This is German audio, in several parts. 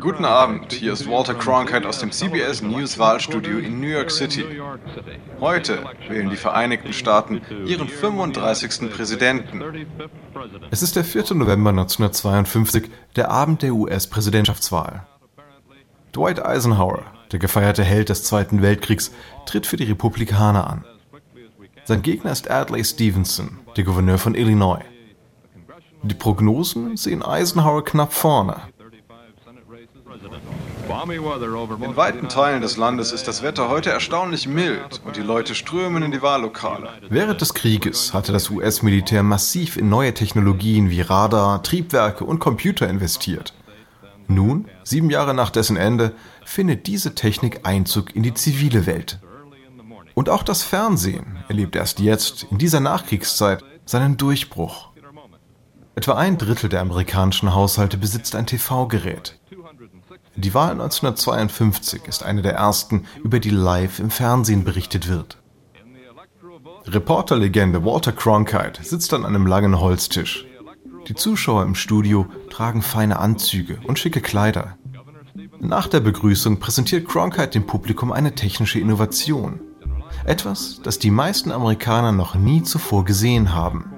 Guten Abend, hier ist Walter Cronkite aus dem CBS News Wahlstudio in New York City. Heute wählen die Vereinigten Staaten ihren 35. Präsidenten. Es ist der 4. November 1952, der Abend der US-Präsidentschaftswahl. Dwight Eisenhower, der gefeierte Held des Zweiten Weltkriegs, tritt für die Republikaner an. Sein Gegner ist Adlai Stevenson, der Gouverneur von Illinois. Die Prognosen sehen Eisenhower knapp vorne. In weiten Teilen des Landes ist das Wetter heute erstaunlich mild und die Leute strömen in die Wahllokale. Während des Krieges hatte das US-Militär massiv in neue Technologien wie Radar, Triebwerke und Computer investiert. Nun, sieben Jahre nach dessen Ende, findet diese Technik Einzug in die zivile Welt. Und auch das Fernsehen erlebt erst jetzt, in dieser Nachkriegszeit, seinen Durchbruch. Etwa ein Drittel der amerikanischen Haushalte besitzt ein TV-Gerät. Die Wahl 1952 ist eine der ersten, über die live im Fernsehen berichtet wird. Reporterlegende Walter Cronkite sitzt an einem langen Holztisch. Die Zuschauer im Studio tragen feine Anzüge und schicke Kleider. Nach der Begrüßung präsentiert Cronkite dem Publikum eine technische Innovation. Etwas, das die meisten Amerikaner noch nie zuvor gesehen haben.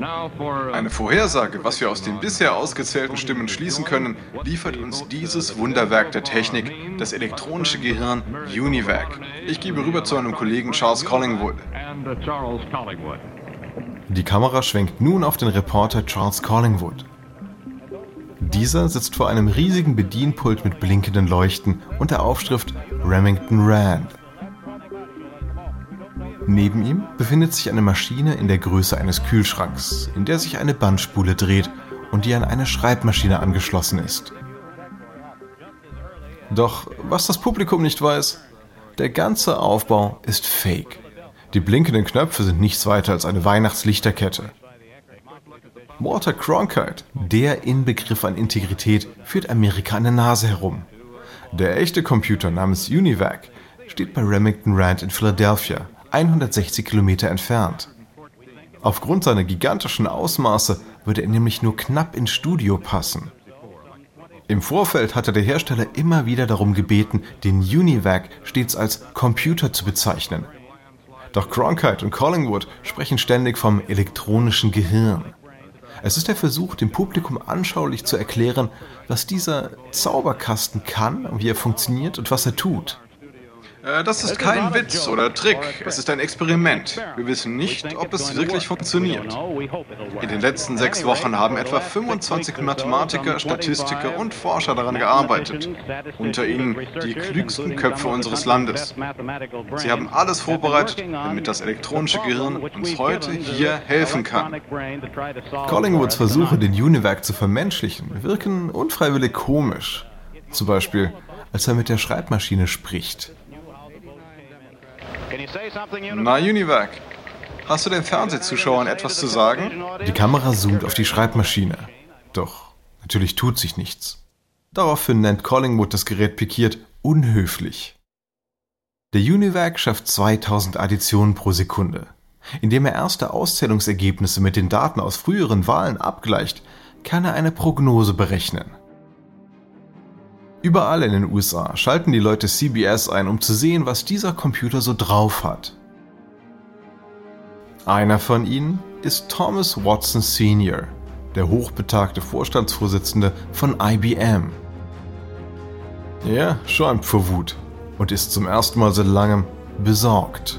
Eine Vorhersage, was wir aus den bisher ausgezählten Stimmen schließen können, liefert uns dieses Wunderwerk der Technik, das elektronische Gehirn UNIVAC. Ich gebe rüber zu einem Kollegen Charles Collingwood. Die Kamera schwenkt nun auf den Reporter Charles Collingwood. Dieser sitzt vor einem riesigen Bedienpult mit blinkenden Leuchten und der Aufschrift Remington Rand. Neben ihm befindet sich eine Maschine in der Größe eines Kühlschranks, in der sich eine Bandspule dreht und die an eine Schreibmaschine angeschlossen ist. Doch was das Publikum nicht weiß, der ganze Aufbau ist fake. Die blinkenden Knöpfe sind nichts weiter als eine Weihnachtslichterkette. Walter Cronkite, der Inbegriff an Integrität, führt Amerika an der Nase herum. Der echte Computer namens UNIVAC steht bei Remington Rand in Philadelphia 160 Kilometer entfernt. Aufgrund seiner gigantischen Ausmaße würde er nämlich nur knapp ins Studio passen. Im Vorfeld hatte der Hersteller immer wieder darum gebeten, den UNIVAC stets als Computer zu bezeichnen. Doch Cronkite und Collingwood sprechen ständig vom elektronischen Gehirn. Es ist der Versuch, dem Publikum anschaulich zu erklären, was dieser Zauberkasten kann, wie er funktioniert und was er tut. Äh, das ist kein Witz oder Trick, es ist ein Experiment. Wir wissen nicht, ob es wirklich funktioniert. In den letzten sechs Wochen haben etwa 25 Mathematiker, Statistiker und Forscher daran gearbeitet. Unter ihnen die klügsten Köpfe unseres Landes. Sie haben alles vorbereitet, damit das elektronische Gehirn uns heute hier helfen kann. Collingwoods Versuche, den Univac zu vermenschlichen, wirken unfreiwillig komisch. Zum Beispiel, als er mit der Schreibmaschine spricht. Na, Univac, hast du den Fernsehzuschauern etwas zu sagen? Die Kamera zoomt auf die Schreibmaschine. Doch natürlich tut sich nichts. Daraufhin nennt Collingwood das Gerät pikiert unhöflich. Der Univac schafft 2000 Additionen pro Sekunde. Indem er erste Auszählungsergebnisse mit den Daten aus früheren Wahlen abgleicht, kann er eine Prognose berechnen. Überall in den USA schalten die Leute CBS ein, um zu sehen, was dieser Computer so drauf hat. Einer von ihnen ist Thomas Watson Sr., der hochbetagte Vorstandsvorsitzende von IBM. Er schäumt vor Wut und ist zum ersten Mal seit langem besorgt.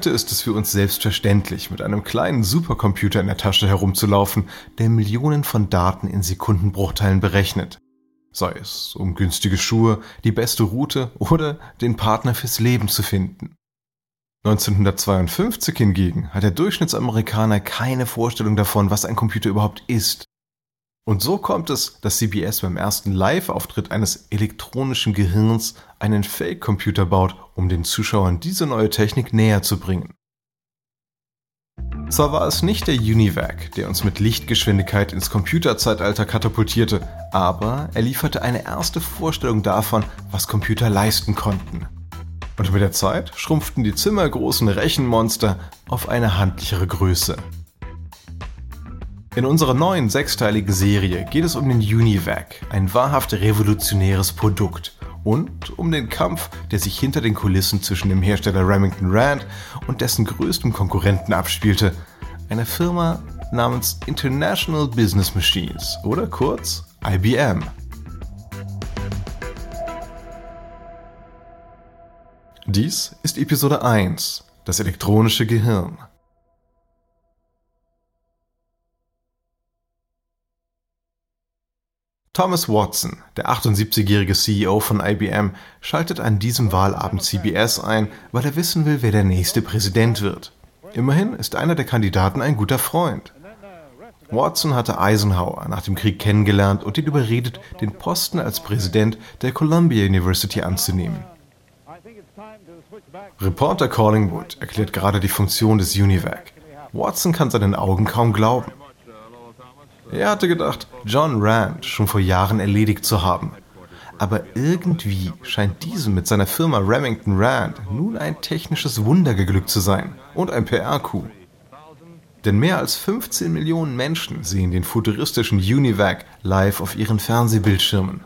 Heute ist es für uns selbstverständlich, mit einem kleinen Supercomputer in der Tasche herumzulaufen, der Millionen von Daten in Sekundenbruchteilen berechnet. Sei es, um günstige Schuhe, die beste Route oder den Partner fürs Leben zu finden. 1952 hingegen hat der Durchschnittsamerikaner keine Vorstellung davon, was ein Computer überhaupt ist. Und so kommt es, dass CBS beim ersten Live-Auftritt eines elektronischen Gehirns einen Fake-Computer baut, um den Zuschauern diese neue Technik näher zu bringen. Zwar war es nicht der Univac, der uns mit Lichtgeschwindigkeit ins Computerzeitalter katapultierte, aber er lieferte eine erste Vorstellung davon, was Computer leisten konnten. Und mit der Zeit schrumpften die zimmergroßen Rechenmonster auf eine handlichere Größe. In unserer neuen sechsteiligen Serie geht es um den Univac, ein wahrhaft revolutionäres Produkt, und um den Kampf, der sich hinter den Kulissen zwischen dem Hersteller Remington Rand und dessen größtem Konkurrenten abspielte, einer Firma namens International Business Machines oder kurz IBM. Dies ist Episode 1, das elektronische Gehirn. Thomas Watson, der 78-jährige CEO von IBM, schaltet an diesem Wahlabend CBS ein, weil er wissen will, wer der nächste Präsident wird. Immerhin ist einer der Kandidaten ein guter Freund. Watson hatte Eisenhower nach dem Krieg kennengelernt und ihn überredet, den Posten als Präsident der Columbia University anzunehmen. Reporter Collingwood erklärt gerade die Funktion des UNIVAC. Watson kann seinen Augen kaum glauben. Er hatte gedacht, John Rand schon vor Jahren erledigt zu haben. Aber irgendwie scheint diesem mit seiner Firma Remington Rand nun ein technisches Wunder geglückt zu sein und ein PR-Coup. Denn mehr als 15 Millionen Menschen sehen den futuristischen Univac live auf ihren Fernsehbildschirmen.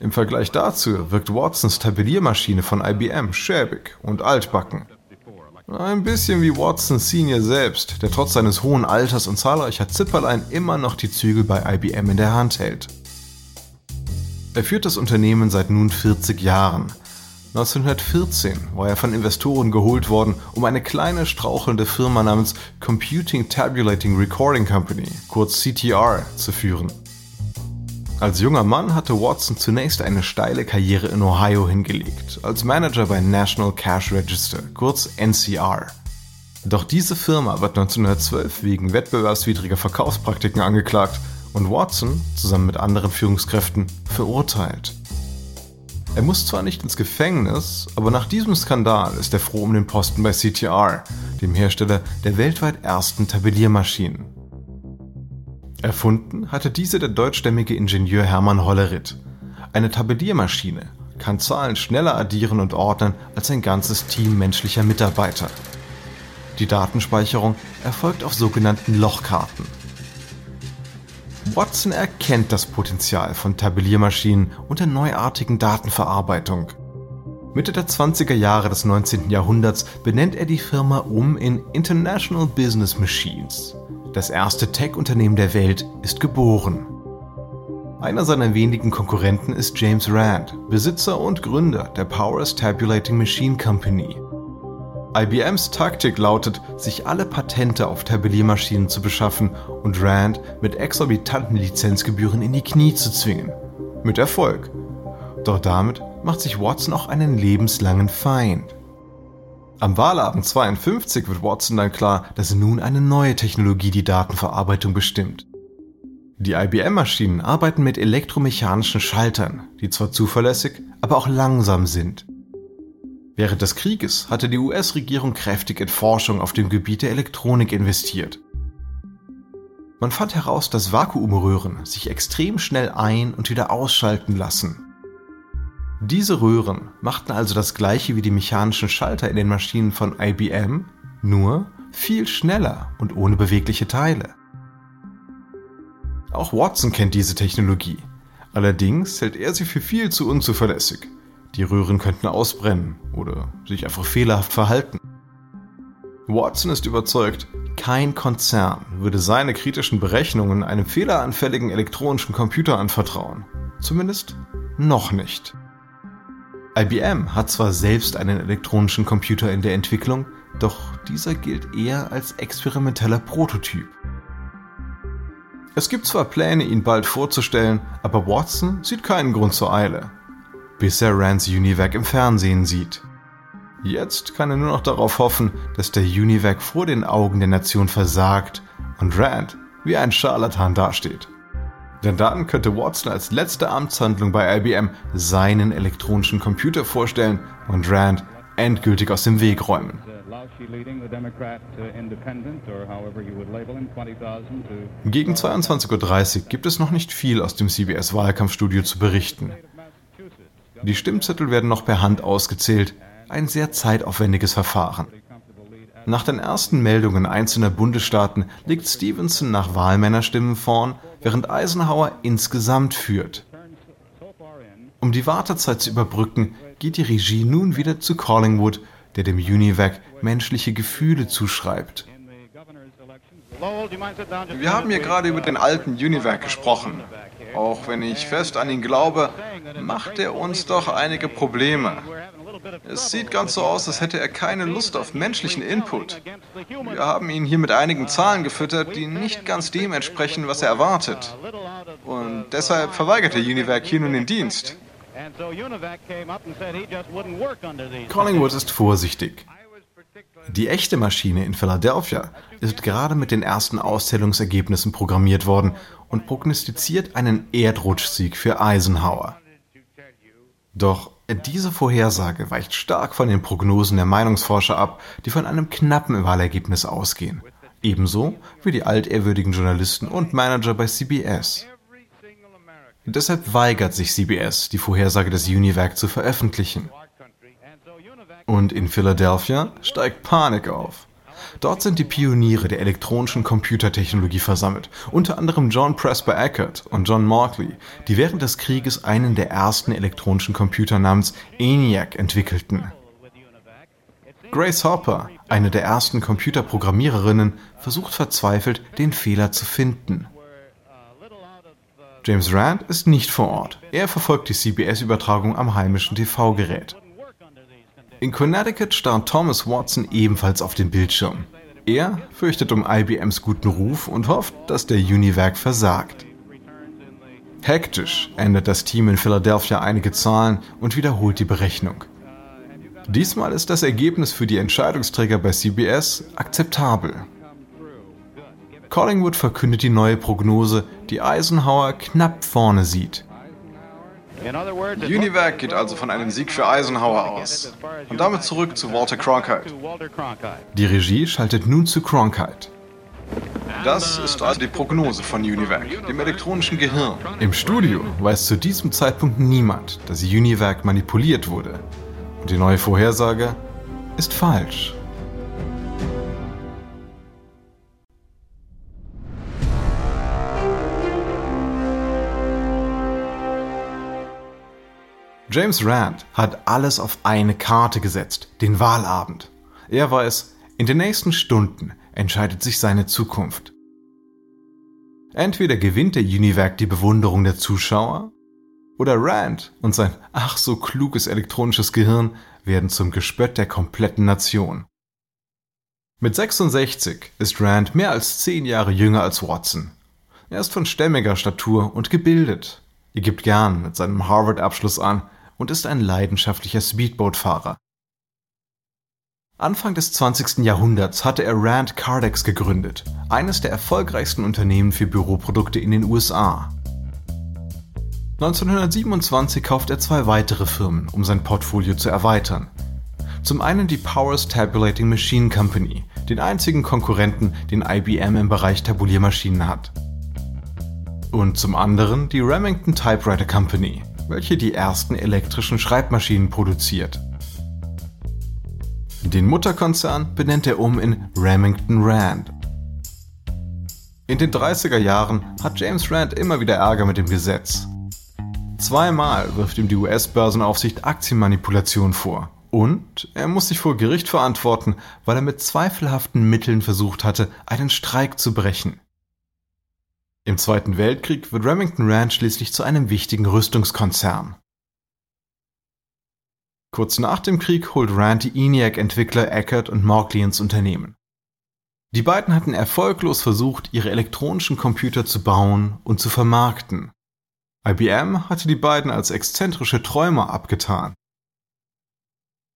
Im Vergleich dazu wirkt Watsons Tabelliermaschine von IBM schäbig und altbacken. Ein bisschen wie Watson Senior selbst, der trotz seines hohen Alters und zahlreicher Zipperlein immer noch die Zügel bei IBM in der Hand hält. Er führt das Unternehmen seit nun 40 Jahren. 1914 war er von Investoren geholt worden, um eine kleine strauchelnde Firma namens Computing Tabulating Recording Company, kurz CTR, zu führen. Als junger Mann hatte Watson zunächst eine steile Karriere in Ohio hingelegt, als Manager bei National Cash Register, kurz NCR. Doch diese Firma wird 1912 wegen wettbewerbswidriger Verkaufspraktiken angeklagt und Watson, zusammen mit anderen Führungskräften, verurteilt. Er muss zwar nicht ins Gefängnis, aber nach diesem Skandal ist er froh um den Posten bei CTR, dem Hersteller der weltweit ersten Tabelliermaschinen. Erfunden hatte diese der deutschstämmige Ingenieur Hermann Hollerith. Eine Tabelliermaschine kann Zahlen schneller addieren und ordnen als ein ganzes Team menschlicher Mitarbeiter. Die Datenspeicherung erfolgt auf sogenannten Lochkarten. Watson erkennt das Potenzial von Tabelliermaschinen und der neuartigen Datenverarbeitung. Mitte der 20er Jahre des 19. Jahrhunderts benennt er die Firma um in International Business Machines das erste Tech-Unternehmen der Welt ist geboren. Einer seiner wenigen Konkurrenten ist James Rand, Besitzer und Gründer der Powers Tabulating Machine Company. IBMs Taktik lautet, sich alle Patente auf Tabelliermaschinen zu beschaffen und Rand mit exorbitanten Lizenzgebühren in die Knie zu zwingen. Mit Erfolg. Doch damit macht sich Watson auch einen lebenslangen Feind. Am Wahlabend 52 wird Watson dann klar, dass nun eine neue Technologie die Datenverarbeitung bestimmt. Die IBM-Maschinen arbeiten mit elektromechanischen Schaltern, die zwar zuverlässig, aber auch langsam sind. Während des Krieges hatte die US-Regierung kräftig in Forschung auf dem Gebiet der Elektronik investiert. Man fand heraus, dass Vakuumröhren sich extrem schnell ein- und wieder ausschalten lassen diese Röhren machten also das gleiche wie die mechanischen Schalter in den Maschinen von IBM, nur viel schneller und ohne bewegliche Teile. Auch Watson kennt diese Technologie. Allerdings hält er sie für viel zu unzuverlässig. Die Röhren könnten ausbrennen oder sich einfach fehlerhaft verhalten. Watson ist überzeugt, kein Konzern würde seine kritischen Berechnungen einem fehleranfälligen elektronischen Computer anvertrauen. Zumindest noch nicht. IBM hat zwar selbst einen elektronischen Computer in der Entwicklung, doch dieser gilt eher als experimenteller Prototyp. Es gibt zwar Pläne, ihn bald vorzustellen, aber Watson sieht keinen Grund zur Eile, bis er Rands Univac im Fernsehen sieht. Jetzt kann er nur noch darauf hoffen, dass der Univac vor den Augen der Nation versagt und Rand wie ein Scharlatan dasteht. Denn dann könnte Watson als letzte Amtshandlung bei IBM seinen elektronischen Computer vorstellen und Rand endgültig aus dem Weg räumen. Gegen 22.30 Uhr gibt es noch nicht viel aus dem CBS-Wahlkampfstudio zu berichten. Die Stimmzettel werden noch per Hand ausgezählt, ein sehr zeitaufwendiges Verfahren. Nach den ersten Meldungen einzelner Bundesstaaten liegt Stevenson nach Wahlmännerstimmen vorn, während Eisenhower insgesamt führt. Um die Wartezeit zu überbrücken, geht die Regie nun wieder zu Collingwood, der dem Univac menschliche Gefühle zuschreibt. Wir haben hier gerade über den alten Univac gesprochen. Auch wenn ich fest an ihn glaube, macht er uns doch einige Probleme. Es sieht ganz so aus, als hätte er keine Lust auf menschlichen Input. Wir haben ihn hier mit einigen Zahlen gefüttert, die nicht ganz dem entsprechen, was er erwartet. Und deshalb verweigerte Univac hier nun den Dienst. Collingwood ist vorsichtig. Die echte Maschine in Philadelphia ist gerade mit den ersten Auszählungsergebnissen programmiert worden und prognostiziert einen Erdrutschsieg für Eisenhower. Doch diese Vorhersage weicht stark von den Prognosen der Meinungsforscher ab, die von einem knappen Wahlergebnis ausgehen. Ebenso wie die altehrwürdigen Journalisten und Manager bei CBS. Deshalb weigert sich CBS, die Vorhersage des UNIVAC zu veröffentlichen. Und in Philadelphia steigt Panik auf. Dort sind die Pioniere der elektronischen Computertechnologie versammelt, unter anderem John Presper Eckert und John Markley, die während des Krieges einen der ersten elektronischen Computer namens ENIAC entwickelten. Grace Hopper, eine der ersten Computerprogrammiererinnen, versucht verzweifelt, den Fehler zu finden. James Rand ist nicht vor Ort. Er verfolgt die CBS-Übertragung am heimischen TV-Gerät. In Connecticut starrt Thomas Watson ebenfalls auf den Bildschirm. Er fürchtet um IBMs guten Ruf und hofft, dass der Univac versagt. Hektisch ändert das Team in Philadelphia einige Zahlen und wiederholt die Berechnung. Diesmal ist das Ergebnis für die Entscheidungsträger bei CBS akzeptabel. Collingwood verkündet die neue Prognose, die Eisenhower knapp vorne sieht. Univac geht also von einem Sieg für Eisenhower aus. Und damit zurück zu Walter Cronkite. Die Regie schaltet nun zu Cronkite. Das ist also die Prognose von Univac, dem elektronischen Gehirn. Im Studio weiß zu diesem Zeitpunkt niemand, dass Univac manipuliert wurde. Und die neue Vorhersage ist falsch. James Rand hat alles auf eine Karte gesetzt, den Wahlabend. Er weiß, in den nächsten Stunden entscheidet sich seine Zukunft. Entweder gewinnt der Univac die Bewunderung der Zuschauer, oder Rand und sein ach so kluges elektronisches Gehirn werden zum Gespött der kompletten Nation. Mit 66 ist Rand mehr als zehn Jahre jünger als Watson. Er ist von stämmiger Statur und gebildet. Er gibt gern mit seinem Harvard-Abschluss an, und ist ein leidenschaftlicher Speedboat-Fahrer. Anfang des 20. Jahrhunderts hatte er Rand Cardex gegründet, eines der erfolgreichsten Unternehmen für Büroprodukte in den USA. 1927 kauft er zwei weitere Firmen, um sein Portfolio zu erweitern. Zum einen die Powers Tabulating Machine Company, den einzigen Konkurrenten, den IBM im Bereich Tabuliermaschinen hat. Und zum anderen die Remington Typewriter Company, welche die ersten elektrischen Schreibmaschinen produziert. Den Mutterkonzern benennt er um in Remington Rand. In den 30er Jahren hat James Rand immer wieder Ärger mit dem Gesetz. Zweimal wirft ihm die US-Börsenaufsicht Aktienmanipulation vor. Und er muss sich vor Gericht verantworten, weil er mit zweifelhaften Mitteln versucht hatte, einen Streik zu brechen. Im Zweiten Weltkrieg wird Remington Rand schließlich zu einem wichtigen Rüstungskonzern. Kurz nach dem Krieg holt Rand die ENIAC-Entwickler Eckert und Markley ins Unternehmen. Die beiden hatten erfolglos versucht, ihre elektronischen Computer zu bauen und zu vermarkten. IBM hatte die beiden als exzentrische Träumer abgetan.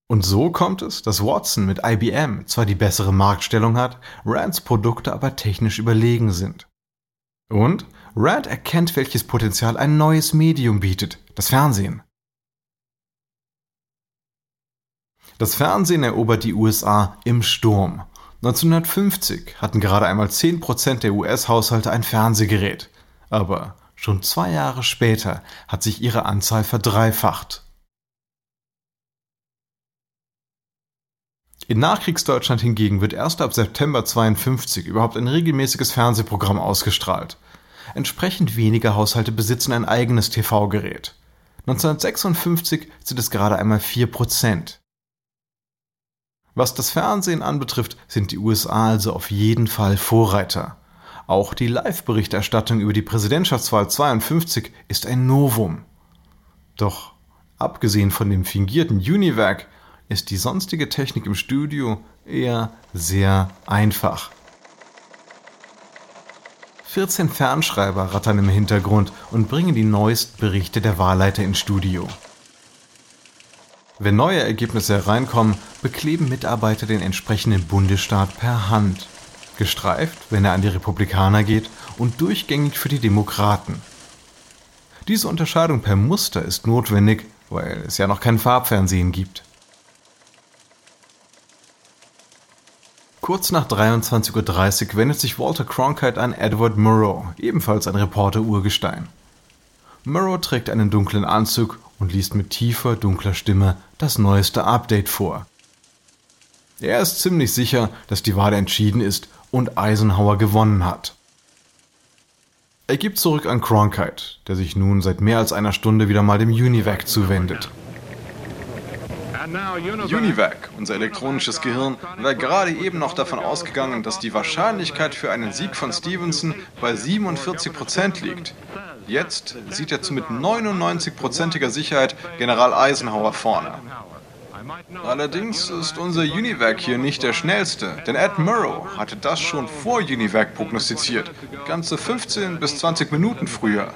Und so kommt es, dass Watson mit IBM zwar die bessere Marktstellung hat, Rands Produkte aber technisch überlegen sind. Und Rand erkennt, welches Potenzial ein neues Medium bietet, das Fernsehen. Das Fernsehen erobert die USA im Sturm. 1950 hatten gerade einmal 10% der US-Haushalte ein Fernsehgerät. Aber schon zwei Jahre später hat sich ihre Anzahl verdreifacht. In Nachkriegsdeutschland hingegen wird erst ab September 52 überhaupt ein regelmäßiges Fernsehprogramm ausgestrahlt. Entsprechend weniger Haushalte besitzen ein eigenes TV-Gerät. 1956 sind es gerade einmal 4 Prozent. Was das Fernsehen anbetrifft, sind die USA also auf jeden Fall Vorreiter. Auch die Live-Berichterstattung über die Präsidentschaftswahl 52 ist ein Novum. Doch abgesehen von dem fingierten Univac ist die sonstige Technik im Studio eher sehr einfach. 14 Fernschreiber rattern im Hintergrund und bringen die neuesten Berichte der Wahlleiter ins Studio. Wenn neue Ergebnisse hereinkommen, bekleben Mitarbeiter den entsprechenden Bundesstaat per Hand. Gestreift, wenn er an die Republikaner geht, und durchgängig für die Demokraten. Diese Unterscheidung per Muster ist notwendig, weil es ja noch kein Farbfernsehen gibt. Kurz nach 23.30 Uhr wendet sich Walter Cronkite an Edward Murrow, ebenfalls ein Reporter-Urgestein. Murrow trägt einen dunklen Anzug und liest mit tiefer, dunkler Stimme das neueste Update vor. Er ist ziemlich sicher, dass die Wahl entschieden ist und Eisenhower gewonnen hat. Er gibt zurück an Cronkite, der sich nun seit mehr als einer Stunde wieder mal dem Univac zuwendet. Univac, unser elektronisches Gehirn, war gerade eben noch davon ausgegangen, dass die Wahrscheinlichkeit für einen Sieg von Stevenson bei 47% liegt. Jetzt sieht er zu mit 99%iger Sicherheit General Eisenhower vorne. Allerdings ist unser Univac hier nicht der schnellste, denn Ed Murrow hatte das schon vor Univac prognostiziert, ganze 15 bis 20 Minuten früher.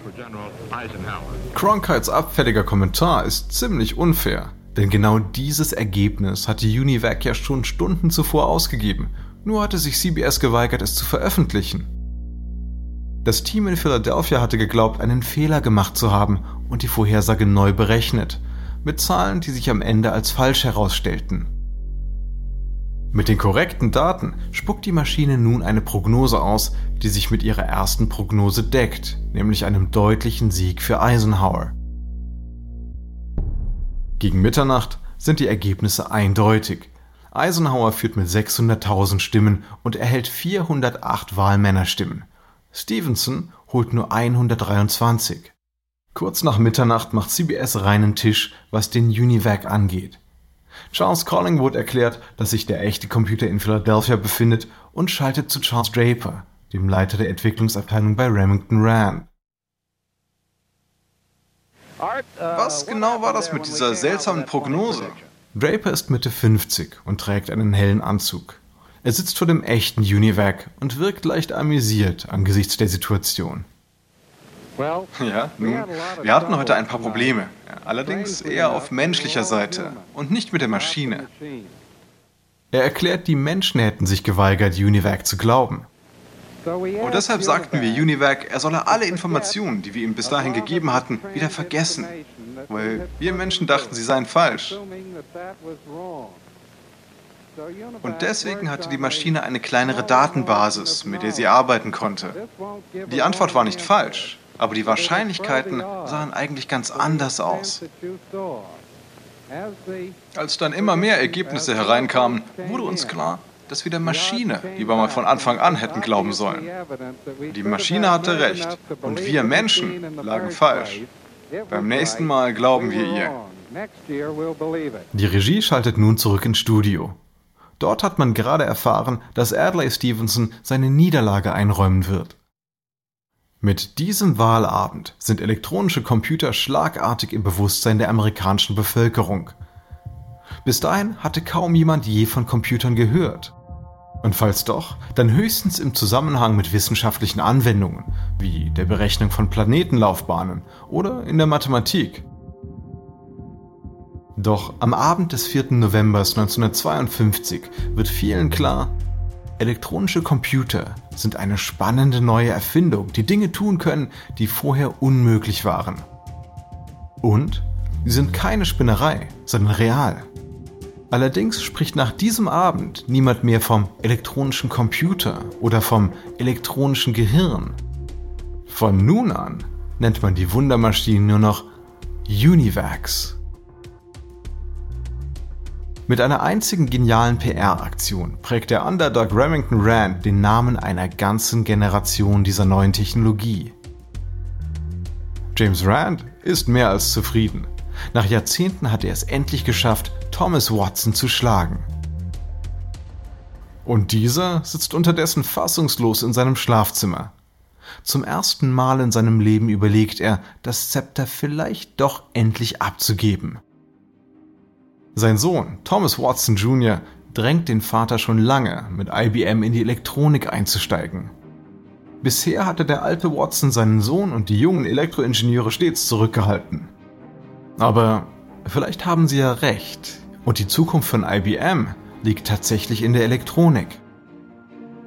Cronkites abfälliger Kommentar ist ziemlich unfair, denn genau dieses Ergebnis hatte Univac ja schon Stunden zuvor ausgegeben, nur hatte sich CBS geweigert, es zu veröffentlichen. Das Team in Philadelphia hatte geglaubt, einen Fehler gemacht zu haben und die Vorhersage neu berechnet, mit Zahlen, die sich am Ende als falsch herausstellten. Mit den korrekten Daten spuckt die Maschine nun eine Prognose aus, die sich mit ihrer ersten Prognose deckt, nämlich einem deutlichen Sieg für Eisenhower. Gegen Mitternacht sind die Ergebnisse eindeutig. Eisenhower führt mit 600.000 Stimmen und erhält 408 Wahlmännerstimmen. Stevenson holt nur 123. Kurz nach Mitternacht macht CBS reinen Tisch, was den Univac angeht. Charles Collingwood erklärt, dass sich der echte Computer in Philadelphia befindet und schaltet zu Charles Draper, dem Leiter der Entwicklungsabteilung bei Remington Rand. Was genau war das mit dieser seltsamen Prognose? Draper ist Mitte 50 und trägt einen hellen Anzug. Er sitzt vor dem echten Univac und wirkt leicht amüsiert angesichts der Situation. Ja, nun, wir hatten heute ein paar Probleme, allerdings eher auf menschlicher Seite und nicht mit der Maschine. Er erklärt, die Menschen hätten sich geweigert, Univac zu glauben. Und deshalb sagten wir Univac, er solle alle Informationen, die wir ihm bis dahin gegeben hatten, wieder vergessen. Weil wir Menschen dachten, sie seien falsch. Und deswegen hatte die Maschine eine kleinere Datenbasis, mit der sie arbeiten konnte. Die Antwort war nicht falsch, aber die Wahrscheinlichkeiten sahen eigentlich ganz anders aus. Als dann immer mehr Ergebnisse hereinkamen, wurde uns klar, dass wir der Maschine lieber mal von Anfang an hätten glauben sollen. Die Maschine hatte recht und wir Menschen lagen falsch. Beim nächsten Mal glauben wir ihr. Die Regie schaltet nun zurück ins Studio. Dort hat man gerade erfahren, dass Adlai Stevenson seine Niederlage einräumen wird. Mit diesem Wahlabend sind elektronische Computer schlagartig im Bewusstsein der amerikanischen Bevölkerung. Bis dahin hatte kaum jemand je von Computern gehört. Und falls doch, dann höchstens im Zusammenhang mit wissenschaftlichen Anwendungen, wie der Berechnung von Planetenlaufbahnen oder in der Mathematik. Doch am Abend des 4. November 1952 wird vielen klar, elektronische Computer sind eine spannende neue Erfindung, die Dinge tun können, die vorher unmöglich waren. Und sie sind keine Spinnerei, sondern real. Allerdings spricht nach diesem Abend niemand mehr vom elektronischen Computer oder vom elektronischen Gehirn. Von nun an nennt man die Wundermaschinen nur noch Univacs. Mit einer einzigen genialen PR-Aktion prägt der Underdog Remington Rand den Namen einer ganzen Generation dieser neuen Technologie. James Rand ist mehr als zufrieden. Nach Jahrzehnten hat er es endlich geschafft, Thomas Watson zu schlagen. Und dieser sitzt unterdessen fassungslos in seinem Schlafzimmer. Zum ersten Mal in seinem Leben überlegt er, das Zepter vielleicht doch endlich abzugeben. Sein Sohn, Thomas Watson Jr., drängt den Vater schon lange, mit IBM in die Elektronik einzusteigen. Bisher hatte der alte Watson seinen Sohn und die jungen Elektroingenieure stets zurückgehalten. Aber vielleicht haben sie ja recht. Und die Zukunft von IBM liegt tatsächlich in der Elektronik.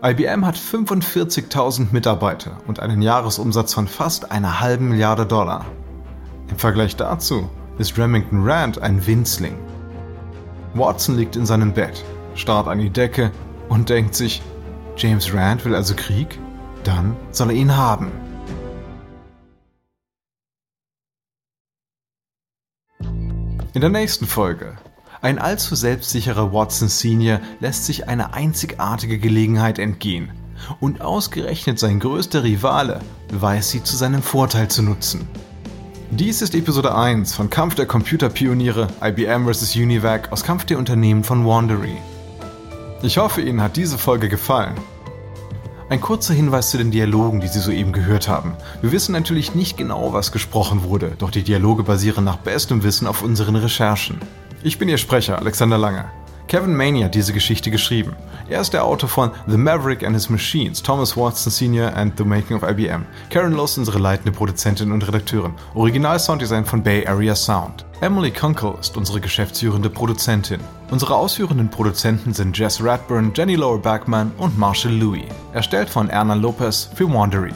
IBM hat 45.000 Mitarbeiter und einen Jahresumsatz von fast einer halben Milliarde Dollar. Im Vergleich dazu ist Remington Rand ein Winzling. Watson liegt in seinem Bett, starrt an die Decke und denkt sich, James Rand will also Krieg? Dann soll er ihn haben. In der nächsten Folge ein allzu selbstsicherer Watson Senior lässt sich eine einzigartige Gelegenheit entgehen. Und ausgerechnet sein größter Rivale weiß sie zu seinem Vorteil zu nutzen. Dies ist Episode 1 von Kampf der Computerpioniere IBM vs. Univac aus Kampf der Unternehmen von Wandery. Ich hoffe, Ihnen hat diese Folge gefallen. Ein kurzer Hinweis zu den Dialogen, die Sie soeben gehört haben. Wir wissen natürlich nicht genau, was gesprochen wurde, doch die Dialoge basieren nach bestem Wissen auf unseren Recherchen. Ich bin Ihr Sprecher, Alexander Lange. Kevin Maney hat diese Geschichte geschrieben. Er ist der Autor von The Maverick and His Machines, Thomas Watson Sr. and The Making of IBM. Karen Loss unsere leitende Produzentin und Redakteurin. Original Sounddesign von Bay Area Sound. Emily Kunkel ist unsere geschäftsführende Produzentin. Unsere ausführenden Produzenten sind Jess Radburn, Jenny Lower Backman und Marshall Louis. Erstellt von Erna Lopez für Wandery.